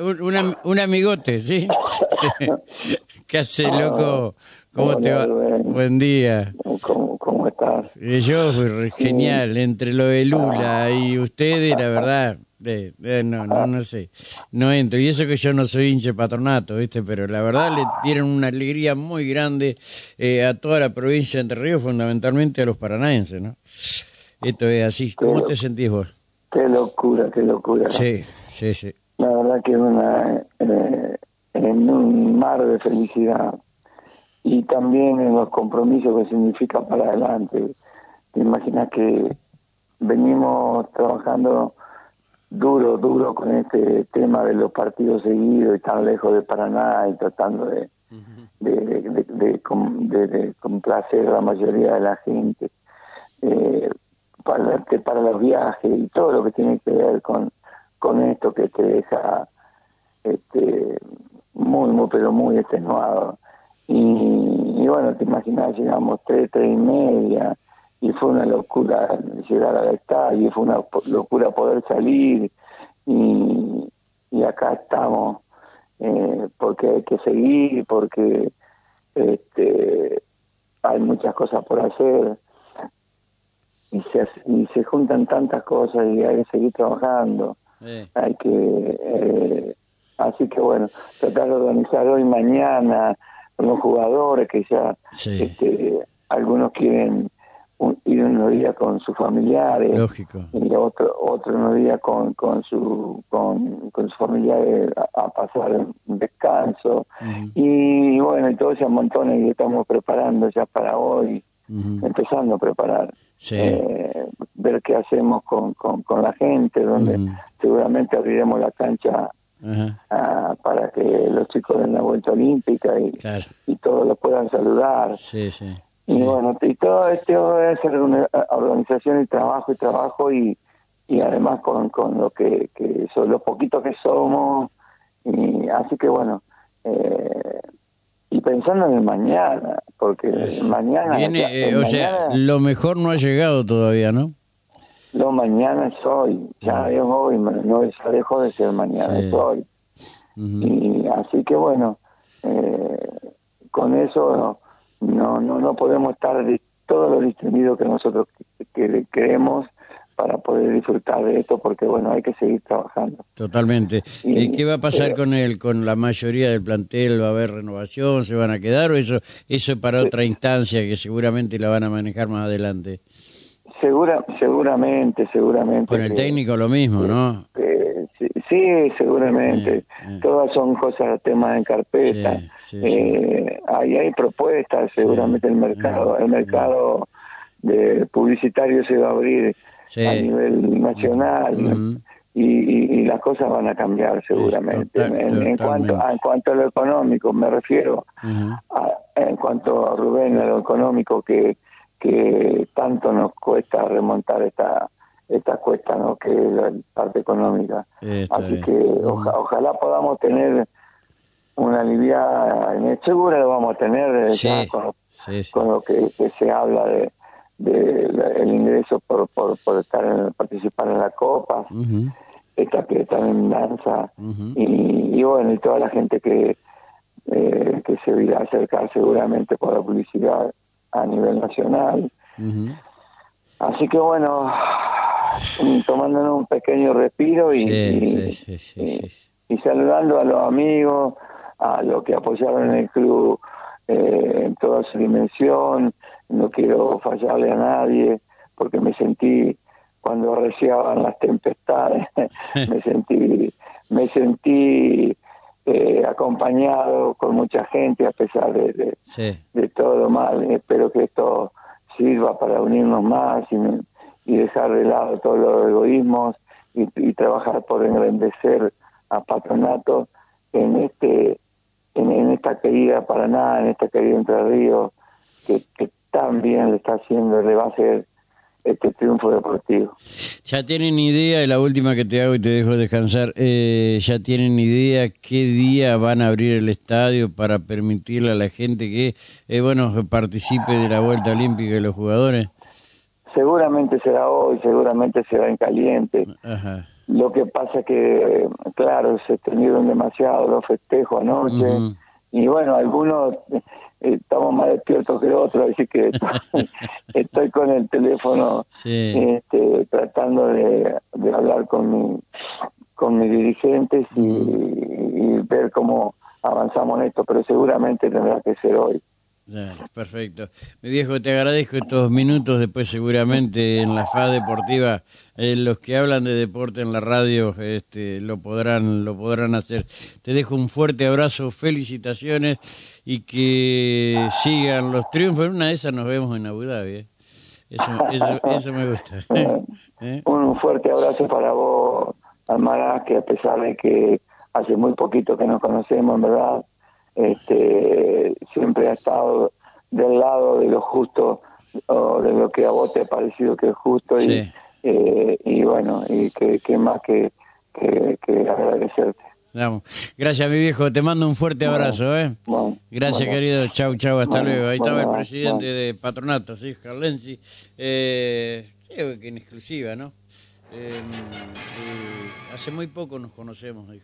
un, un, amigote, ¿sí? ¿Qué hace, loco? ¿Cómo te va? Buen día. ¿Cómo, cómo estás? Eh, yo, genial. Entre lo de Lula y ustedes, la verdad, no, no, no sé. No entro. Y eso que yo no soy hinche patronato, ¿viste? Pero la verdad le dieron una alegría muy grande eh, a toda la provincia de Entre Ríos, fundamentalmente a los paranaenses, ¿no? Esto es así. ¿Cómo te sentís vos? Qué locura, qué locura. Sí, sí, sí. La verdad que es una, eh, en un mar de felicidad y también en los compromisos que significa para adelante. Te imaginas que venimos trabajando duro, duro con este tema de los partidos seguidos y tan lejos de Paraná y tratando de, de, de, complacer a la mayoría de la gente eh, para, para los viajes y todo lo que tiene que ver con, con esto que te deja este, muy, muy, pero muy extenuado. Y, bueno, te imaginas, llegamos tres, tres y media, y fue una locura llegar al estadio, fue una locura poder salir, y, y acá estamos, eh, porque hay que seguir, porque este, hay muchas cosas por hacer, y se, y se juntan tantas cosas y hay que seguir trabajando. Hay que eh, Así que bueno, tratar de organizar hoy, mañana, con los jugadores que ya este, algunos quieren ir unos días con sus familiares Lógico. y otro otro unos días con con su con, con sus familiares a, pasar un descanso. Y bueno y todo ese montón y estamos preparando ya para hoy empezando a preparar eh, ver qué hacemos con, con, con la gente donde seguramente abriremos la cancha Ah, para que los chicos den la vuelta olímpica y, y todos los puedan saludar. Y bueno, y todo esto es organización y trabajo y trabajo y, y además con, con lo que, que son los poquitos que somos. Y, así que bueno, eh, y pensando en el mañana, porque mañana... Eh, o sea, lo mejor no ha llegado todavía, ¿no? No, mañana es hoy, ya es hoy, no ya dejó de ser mañana, es hoy. Y así que bueno, eh, con eso no, no, no podemos estar de todo lo distinguido que nosotros que, creemos para poder disfrutar de esto porque bueno hay que seguir trabajando totalmente y, qué va a pasar eh, con el con la mayoría del plantel va a haber renovación se van a quedar o eso eso para otra instancia que seguramente la van a manejar más adelante Segura, seguramente, seguramente. Con el técnico lo mismo, ¿no? sí, seguramente. Todas son cosas, temas en carpeta. eh, ahí hay propuestas, seguramente el mercado, el mercado de publicitario se va a abrir a nivel nacional. Y, las cosas van a cambiar seguramente. en, cuanto a, en cuanto a lo económico, me refiero a, en cuanto a Rubén, a lo económico que que tanto nos cuesta remontar esta esta cuesta no que es la parte económica. Así que ojalá podamos tener una aliviada en seguro lo vamos a tener eh, con, lo que, se habla de, de el ingreso por, por, por estar en, participar en la copa esta que en danza y, bueno y toda la gente que eh, que se irá a acercar seguramente por la publicidad a nivel nacional. Así que bueno, tomándonos un pequeño respiro y, y, saludando a los amigos, a los que apoyaron el club eh, en toda su dimensión. No quiero fallarle a nadie porque me sentí cuando arreciaban las tempestades, me sentí, me sentí eh, acompañado con mucha gente a pesar de, de, todo lo mal. Espero que esto sirva para unirnos más y, dejar de lado todos los egoísmos y, trabajar por engrandecer a Patronato en este en, esta querida Paraná, en esta querida Entre Ríos, que, que tan bien le está haciendo, le va a hacer este triunfo deportivo. Ya tienen idea, la última que te hago y te dejo descansar, eh, ya tienen idea qué día van a abrir el estadio para permitirle a la gente que, eh, bueno, participe de la vuelta olímpica de los jugadores. Seguramente será hoy, seguramente será en caliente. Lo que pasa es que, claro, se extendieron demasiado los festejos anoche. Y bueno, algunos eh, estamos más despiertos que otros, así que estoy, con el teléfono este, tratando de, hablar con, mi, con mis dirigentes y, y ver cómo avanzamos en esto, pero seguramente tendrá que ser hoy perfecto. Mi viejo, te agradezco estos minutos. Después, seguramente en la FA Deportiva, eh, los que hablan de deporte en la radio este, lo podrán lo podrán hacer. Te dejo un fuerte abrazo, felicitaciones y que sigan los triunfos. En una de esas nos vemos en Abu Dhabi. ¿eh? Eso, eso, me gusta. ¿Eh? Un fuerte abrazo para vos, Almaraz, que a pesar de que hace muy poquito que nos conocemos, en verdad este, siempre ha estado del lado de lo justo o de lo que a vos te ha parecido que es justo y, eh, y bueno, y que, más que, que, agradecerte. Gracias, mi viejo. Te mando un fuerte abrazo. ¿eh? Gracias, querido. Chau, chau. Hasta luego. Ahí estaba el presidente de Patronato, ¿sí? Carlensi. Eh, que en exclusiva, ¿no? Eh, hace muy poco nos conocemos, hijo.